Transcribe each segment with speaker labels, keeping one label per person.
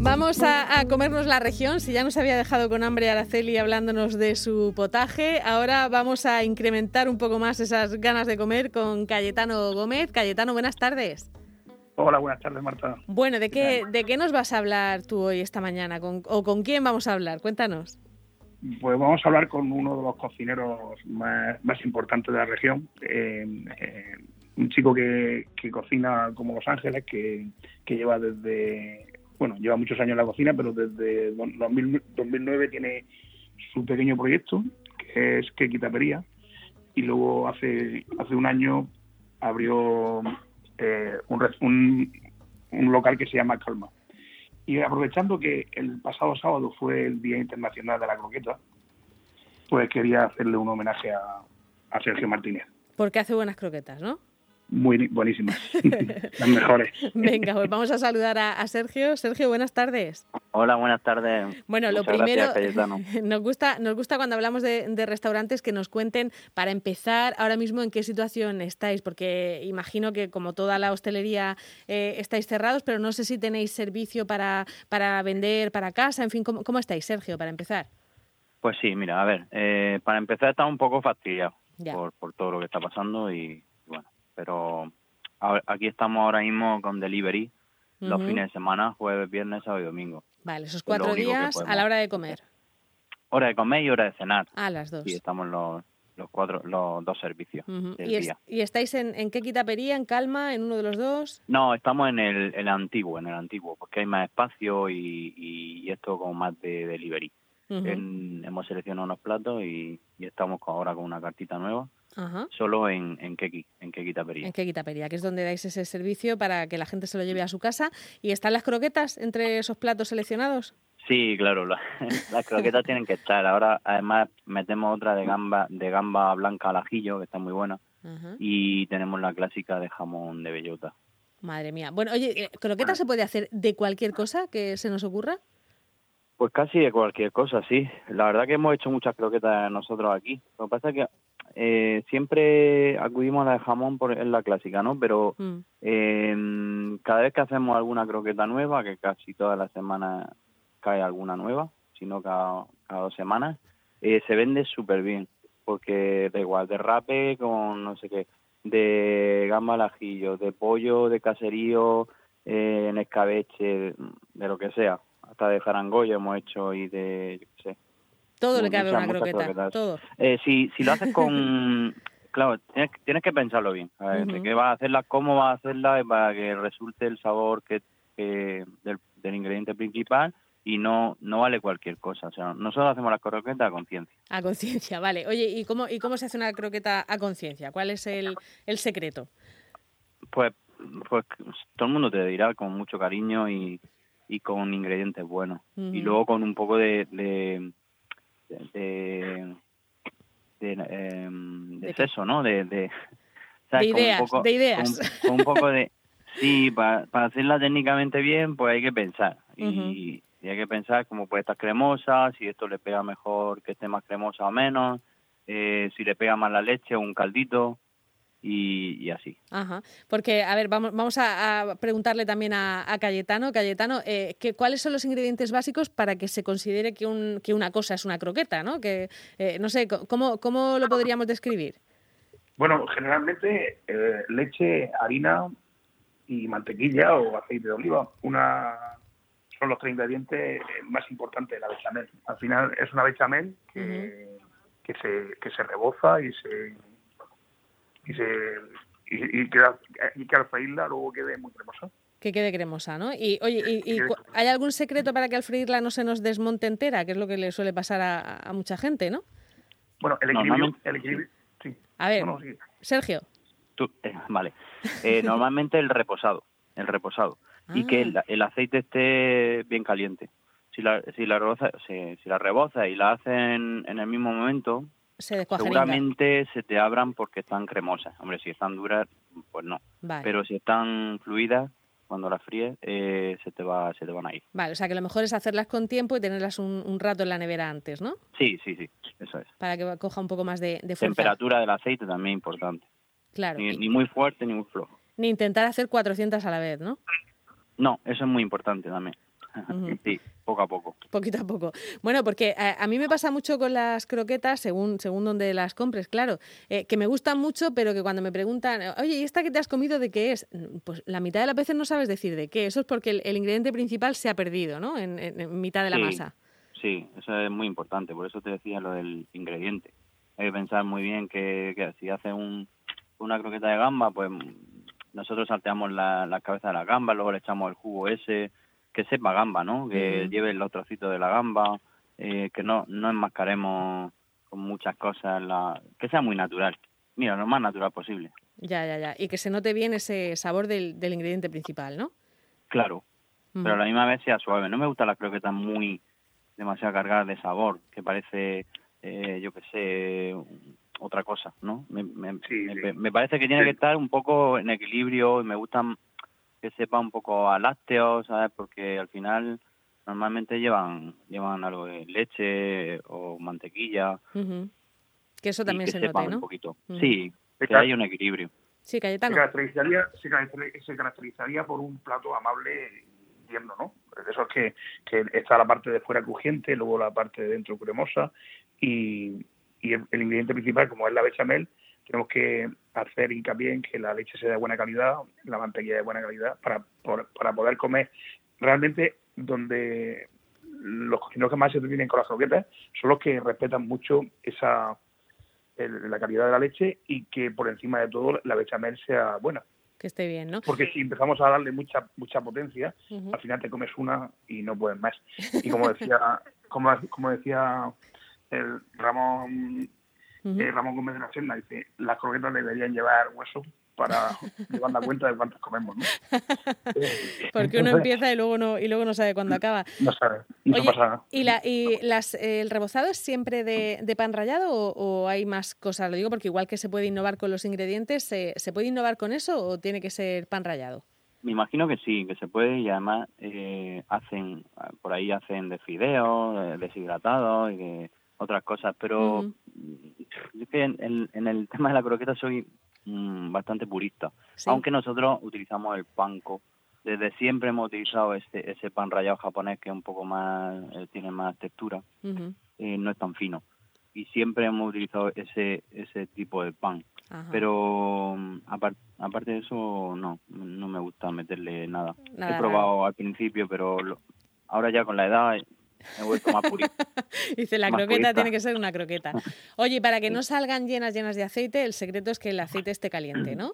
Speaker 1: Vamos a, comernos la región. Si ya nos había dejado con hambre Araceli hablándonos de su potaje, ahora vamos a incrementar un poco más esas ganas de comer con Cayetano Gómez. Cayetano, buenas tardes.
Speaker 2: Hola, buenas tardes, Marta.
Speaker 1: Bueno, ¿de qué, ¿de qué nos vas a hablar tú hoy esta mañana? ¿O con quién vamos a hablar? Cuéntanos.
Speaker 2: Pues vamos a hablar con uno de los cocineros más, importantes de la región, eh, eh, un chico que, cocina como Los Ángeles, que, lleva desde bueno, lleva muchos años en la cocina, pero desde 2009 tiene su pequeño proyecto, que es que y luego hace, hace un año abrió eh, un, un, local que se llama Calma. Y aprovechando que el pasado sábado fue el Día Internacional de la Croqueta, pues quería hacerle un homenaje a, a Sergio Martínez.
Speaker 1: Porque hace buenas croquetas, ¿no?
Speaker 2: Muy buenísimas, las mejores.
Speaker 1: Venga, pues vamos a saludar a, Sergio. Sergio, buenas tardes.
Speaker 3: Hola, buenas tardes.
Speaker 1: Bueno, lo primero, nos gusta, nos gusta cuando hablamos de, restaurantes que nos cuenten, para empezar, ahora mismo en qué situación estáis, porque imagino que como toda la hostelería eh, estáis cerrados, pero no sé si tenéis servicio para, para vender para casa, en fin, ¿cómo, cómo estáis, Sergio, para empezar?
Speaker 3: Pues sí, mira, a ver, eh, para empezar está un poco fastidiado por, por todo lo que está pasando y pero aquí estamos ahora mismo con delivery los fines de semana, jueves, viernes, sábado y domingo.
Speaker 1: Vale, esos cuatro días a la hora de comer.
Speaker 3: Hora de comer y hora de cenar.
Speaker 1: A las dos.
Speaker 3: Sí, estamos los, los cuatro, los dos servicios
Speaker 1: ¿Y, estáis en, en, qué quitapería? ¿En Calma? ¿En uno de los dos?
Speaker 3: No, estamos en el, antiguo, en el antiguo, porque hay más espacio y, y, esto como más de delivery. Hemos seleccionado unos platos y, y estamos ahora con una cartita nueva solo en, en Keki, en Keki Tapería.
Speaker 1: En Keki Tapería, que es donde dais ese servicio para que la gente se lo lleve a su casa. ¿Y están las croquetas entre esos platos seleccionados?
Speaker 3: Sí, claro, las croquetas tienen que estar. Ahora, además, metemos otra de gamba, de gamba blanca al ajillo, que está muy buena. Y tenemos la clásica de jamón de bellota.
Speaker 1: Madre mía. Bueno, oye, eh, ¿croqueta se puede hacer de cualquier cosa que se nos ocurra?
Speaker 3: Pues casi de cualquier cosa, sí. La verdad que hemos hecho muchas croquetas nosotros aquí. Lo que pasa es que eh, siempre acudimos a la de jamón por es la clásica, ¿no? Pero mm. cada vez que hacemos alguna croqueta nueva, que casi todas las semanas cae alguna nueva, sino cada, cada dos semanas, eh, se vende súper bien, porque da igual, de rape con no sé qué, de gamba al ajillo, de pollo, de caserío, eh, en escabeche, de lo que sea, hasta de jarangoyo hemos hecho y de, yo qué sé,
Speaker 1: todo le cabe una croqueta, todo.
Speaker 3: Eh, si, si lo haces con... claro, tienes, tienes que pensarlo bien. A ver, de qué vas a hacerla, cómo vas a hacerla para que resulte el sabor que, del, ingrediente principal y no no vale cualquier cosa. O sea, nosotros hacemos la croqueta a conciencia.
Speaker 1: A conciencia, vale. Oye, ¿y cómo, ¿y cómo se hace una croqueta a conciencia? ¿Cuál es el, el secreto?
Speaker 3: Pues, pues todo el mundo te dirá con mucho cariño y, y con ingredientes buenos. Y luego con un poco de, de de, em, de, seso, ¿no? De, de,
Speaker 1: ideas, un poco, de ideas.
Speaker 3: un poco de... Sí, para, para hacerla técnicamente bien, pues hay que pensar. Y, hay que pensar cómo puede estar cremosa, si esto le pega mejor que esté más cremosa o menos, eh, si le pega más la leche o un caldito y, así.
Speaker 1: Ajá. Porque, a ver, vamos, vamos a, preguntarle también a, Cayetano. Cayetano, eh, ¿cuáles son los ingredientes básicos para que se considere que, un, que una cosa es una croqueta? ¿no? Que, eh, no sé, ¿cómo, ¿cómo lo podríamos describir?
Speaker 2: Bueno, generalmente eh, leche, harina y mantequilla o aceite de oliva. Una son los tres ingredientes más importantes de la bechamel. Al final es una bechamel que, que, se, que se reboza y se y, se, y, que, al freírla luego quede muy cremosa.
Speaker 1: Que quede cremosa, ¿no? Y oye, y, ¿hay algún secreto para que al freírla no se nos desmonte entera? Que es lo que le suele pasar a, mucha gente, ¿no?
Speaker 2: Bueno, el equilibrio, el equilibrio sí.
Speaker 1: A ver, Sergio.
Speaker 3: Eh, vale. Eh, normalmente el reposado, el reposado. Y que el, ah. aceite esté bien caliente. Si la, si la, reboza, si, la reboza y la hacen en el mismo momento, seguramente se te abran porque están cremosas. Hombre, si están duras, pues no. Pero si están fluidas, cuando las fríes, eh, se, te va, se te van a ir.
Speaker 1: Vale, o sea que lo mejor es hacerlas con tiempo y tenerlas un, rato en la nevera antes, ¿no?
Speaker 3: Sí, sí, sí, eso es.
Speaker 1: Para que coja un poco más de, de
Speaker 3: fuerza. Temperatura del aceite también importante.
Speaker 1: Claro.
Speaker 3: Ni, muy fuerte ni muy flojo.
Speaker 1: Ni intentar hacer 400 a la vez, ¿no?
Speaker 3: No, eso es muy importante también. Sí, poco a poco.
Speaker 1: Poquito a poco. Bueno, porque a, mí me pasa mucho con las croquetas, según, según donde las compres, claro, eh, que me gustan mucho, pero que cuando me preguntan, oye, ¿y esta que te has comido de qué es? Pues la mitad de las veces no sabes decir de qué. Eso es porque el, ingrediente principal se ha perdido, ¿no? En, mitad de la masa.
Speaker 3: Sí, eso es muy importante. Por eso te decía lo del ingrediente. Hay que pensar muy bien que, si haces un, una croqueta de gamba, pues nosotros salteamos la, la cabeza de la gamba, luego le echamos el jugo ese que sepa gamba, ¿no? Que lleve los trocitos de la gamba, eh, que no, no enmascaremos con muchas cosas, la... que sea muy natural. Mira, lo más natural posible.
Speaker 1: Ya, ya, ya. Y que se note bien ese sabor del, del ingrediente principal, ¿no?
Speaker 3: Claro. Pero a la misma vez sea suave. No me gusta la croqueta muy demasiado cargada de sabor, que parece, eh, yo qué sé, otra cosa, ¿no? Me, me, me, parece que tiene que estar un poco en equilibrio y me gustan que sepa un poco a lácteos, ¿sabes? Porque al final normalmente llevan llevan algo de leche o mantequilla.
Speaker 1: Que eso también se
Speaker 3: note,
Speaker 1: ¿no?
Speaker 3: un poquito. Sí, que haya un equilibrio.
Speaker 1: Sí, Cayetano.
Speaker 2: Se caracterizaría, se caracterizaría, por un plato amable tierno, ¿no? Eso es que, que está la parte de fuera crujiente, luego la parte de dentro cremosa y, y el, ingrediente principal, como es la bechamel, tenemos que hacer hincapié en que la leche sea de buena calidad, la mantequilla de buena calidad, para, para poder comer realmente donde los cocineros que más se tienen con las croquetas son los que respetan mucho esa la calidad de la leche y que por encima de todo la bechamel sea buena.
Speaker 1: Que esté bien, ¿no?
Speaker 2: Porque si empezamos a darle mucha mucha potencia, al final te comes una y no puedes más. Y como decía como, como decía el Ramón eh, Ramón Gómez de la Senda dice, las croquetas deberían llevar hueso para llevar la cuenta de cuántas comemos, ¿no?
Speaker 1: Porque uno empieza y luego no y luego no sabe cuándo acaba.
Speaker 2: No sabe, no pasa nada.
Speaker 1: ¿Y, la, y las, el rebozado es siempre de, de pan rallado o, hay más cosas? Lo digo porque igual que se puede innovar con los ingredientes, ¿se, ¿se puede innovar con eso o tiene que ser pan rallado?
Speaker 3: Me imagino que sí, que se puede y además eh, hacen, por ahí hacen de fideos, deshidratados y que otras cosas, pero yo que en, el tema de la croqueta soy mm, bastante purista, aunque nosotros utilizamos el panko. Desde siempre hemos utilizado este, ese pan rallado japonés que es un poco más, eh, tiene más textura, eh, no es tan fino. Y siempre hemos utilizado ese, ese tipo de pan. Pero mm, aparte de eso, no, no me gusta meterle nada. He probado al principio, pero ahora ya con la edad me he vuelto más purista.
Speaker 1: Dice, la croqueta tiene que ser una croqueta. Oye, para que no salgan llenas, llenas de aceite, el secreto es que el aceite esté caliente, ¿no?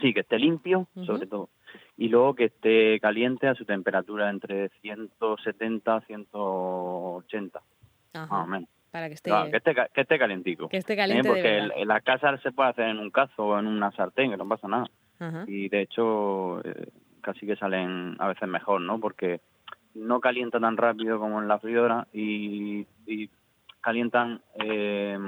Speaker 3: Sí, que esté limpio, sobre todo. Y luego que esté caliente a su temperatura entre 170 y 180. Más o menos.
Speaker 1: Para que esté...
Speaker 3: que, esté que esté calientico.
Speaker 1: Que esté caliente
Speaker 3: Porque en la casa se puede hacer en un cazo o en una sartén, que no pasa nada. Y de hecho, eh, casi que salen a veces mejor, ¿no? Porque no calienta tan rápido como en la freidora y, calientan eh,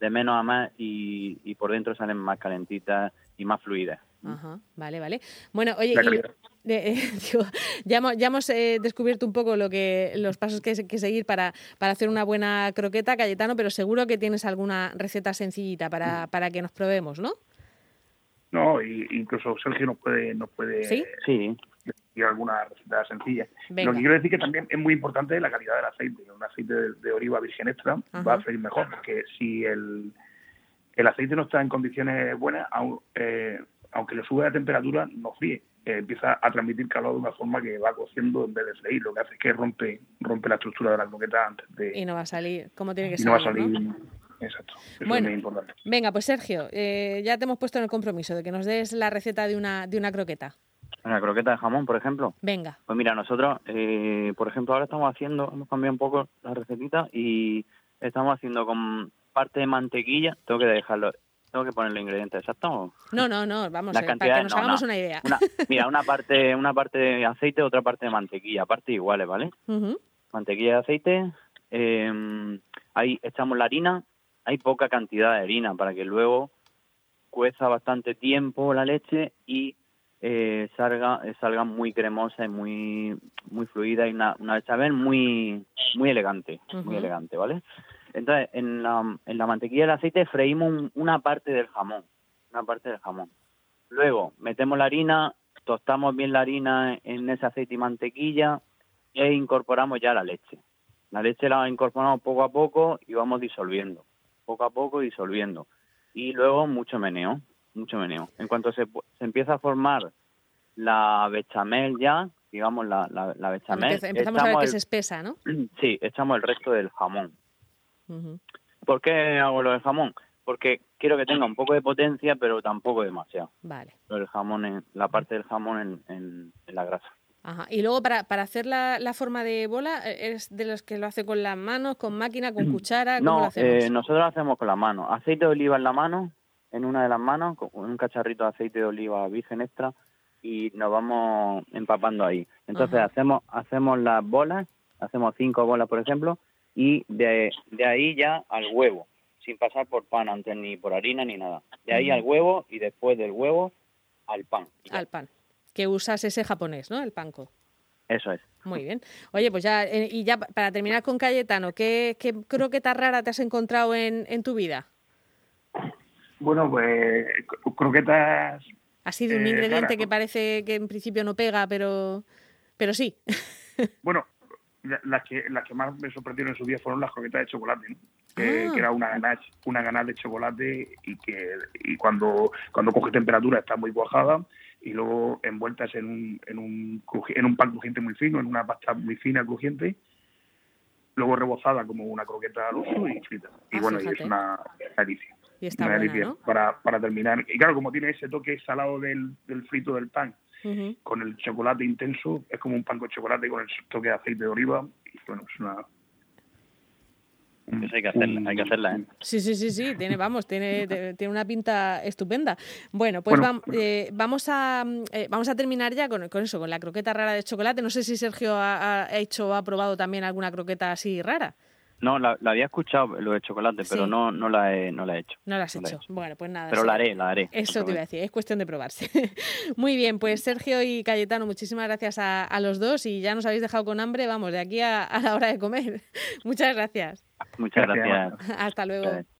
Speaker 3: de menos a más y, por dentro salen más calentitas y más fluidas.
Speaker 1: Ajá, vale, vale. Bueno, oye, ya, hemos, eh, descubierto un poco lo que los pasos que, que seguir para, para hacer una buena croqueta, Cayetano, pero seguro que tienes alguna receta sencillita para, para que nos probemos, ¿no?
Speaker 2: No, incluso Sergio nos puede, nos puede
Speaker 1: ¿Sí?
Speaker 3: Sí
Speaker 2: y alguna receta sencilla. Lo que quiero decir que también es muy importante la calidad del aceite. Un aceite de, oliva virgen extra va a freír mejor, porque si el, el aceite no está en condiciones buenas, eh, aunque le sube la temperatura, no fríe. Eh, empieza a transmitir calor de una forma que va cociendo en vez de freír. Lo que hace es que rompe rompe la estructura de la croqueta antes de...
Speaker 1: Y no va a salir como tiene que
Speaker 2: salir.
Speaker 1: no
Speaker 2: va a salir... Exacto.
Speaker 1: bueno,
Speaker 2: es muy importante.
Speaker 1: Venga, pues Sergio, eh, ya te hemos puesto en el compromiso de que nos des la receta de una, de una croqueta.
Speaker 3: Una croqueta de jamón, por ejemplo.
Speaker 1: Venga.
Speaker 3: Pues mira, nosotros, eh, por ejemplo, ahora estamos haciendo, hemos cambiado un poco la recetita y estamos haciendo con parte de mantequilla. Tengo que dejarlo, tengo que poner los ingredientes exactos.
Speaker 1: No, no, no, vamos, a eh, para que nos hagamos una idea.
Speaker 3: mira, una parte, una parte de aceite, otra parte de mantequilla, parte iguales, ¿vale? Mantequilla de aceite. Eh, ahí echamos la harina. Hay poca cantidad de harina para que luego cueza bastante tiempo la leche y eh, salga eh, salga muy cremosa y muy muy fluida y una, una bechamel muy muy elegante muy elegante vale entonces en la, en la mantequilla del aceite freímos una parte del jamón una parte del jamón. Luego metemos la harina tostamos bien la harina en ese aceite y mantequilla e incorporamos ya la leche. La leche la incorporamos poco a poco y vamos disolviendo poco a poco disolviendo. Y luego mucho meneo mucho meneo. En cuanto se, se empieza a formar la bechamel ya, digamos la, la, bechamel...
Speaker 1: empezamos a ver que se espesa, ¿no?
Speaker 3: Sí, echamos el resto del jamón. ¿Por qué hago lo del jamón? Porque quiero que tenga un poco de potencia, pero tampoco demasiado.
Speaker 1: Vale.
Speaker 3: El jamón, en, la parte del jamón en, la grasa.
Speaker 1: Ajá. Y luego para, para hacer la, la, forma de bola, ¿eres de los que lo hace con las manos, con máquina, con cuchara? ¿Cómo
Speaker 3: no,
Speaker 1: lo hacemos?
Speaker 3: Eh, nosotros lo hacemos con las manos. Aceite de oliva en la mano, en una de las manos con un cacharrito de aceite de oliva virgen extra y nos vamos empapando ahí. Entonces hacemos hacemos las bolas, hacemos cinco bolas por ejemplo y de, de ahí ya al huevo, sin pasar por pan antes ni por harina ni nada. De ahí al huevo y después del huevo al pan.
Speaker 1: Al pan. Que usas ese japonés, ¿no? El panko.
Speaker 3: Eso es.
Speaker 1: Muy bien. Oye, pues ya, eh, y ya para terminar con Cayetano, ¿qué, qué croqueta rara te has encontrado en, en tu vida?
Speaker 2: Bueno, pues croquetas.
Speaker 1: Ha sido un eh, ingrediente que parece que en principio no pega, pero, pero sí.
Speaker 2: bueno, las que, las que más me sorprendieron en su día fueron las croquetas de chocolate, ¿no? que, ah. era una ganache, una ganache de chocolate y que y cuando, cuando coge temperatura está muy cuajada y luego envueltas en un, en un, en un pan crujiente muy fino, en una pasta muy fina crujiente, luego rebozada como una croqueta al uso y frita. Y ah, bueno, y es una delicia.
Speaker 1: Y está buena,
Speaker 2: para, para terminar. Y claro, como tiene ese toque salado del, del frito del pan, con el chocolate intenso, es como un pan con chocolate con el toque de aceite de oliva. Y bueno, es una,
Speaker 3: hay que hacerla, hay que hacerla, ¿eh?
Speaker 1: Sí, sí, sí, sí, tiene, vamos, tiene, tiene una pinta estupenda. Bueno, pues eh, vamos, a, eh, vamos a terminar ya con, con, eso, con la croqueta rara de chocolate. No sé si Sergio ha, ha hecho o ha probado también alguna croqueta así rara.
Speaker 3: No, la, había escuchado lo de chocolate, pero no, no, la he, no la he hecho.
Speaker 1: No la has hecho. Bueno, pues nada.
Speaker 3: Pero la haré, la haré.
Speaker 1: Eso te iba a decir, es cuestión de probarse. Muy bien, pues Sergio y Cayetano, muchísimas gracias a, los dos y ya nos habéis dejado con hambre, vamos, de aquí a, la hora de comer. Muchas gracias.
Speaker 3: Muchas gracias.
Speaker 1: Hasta luego.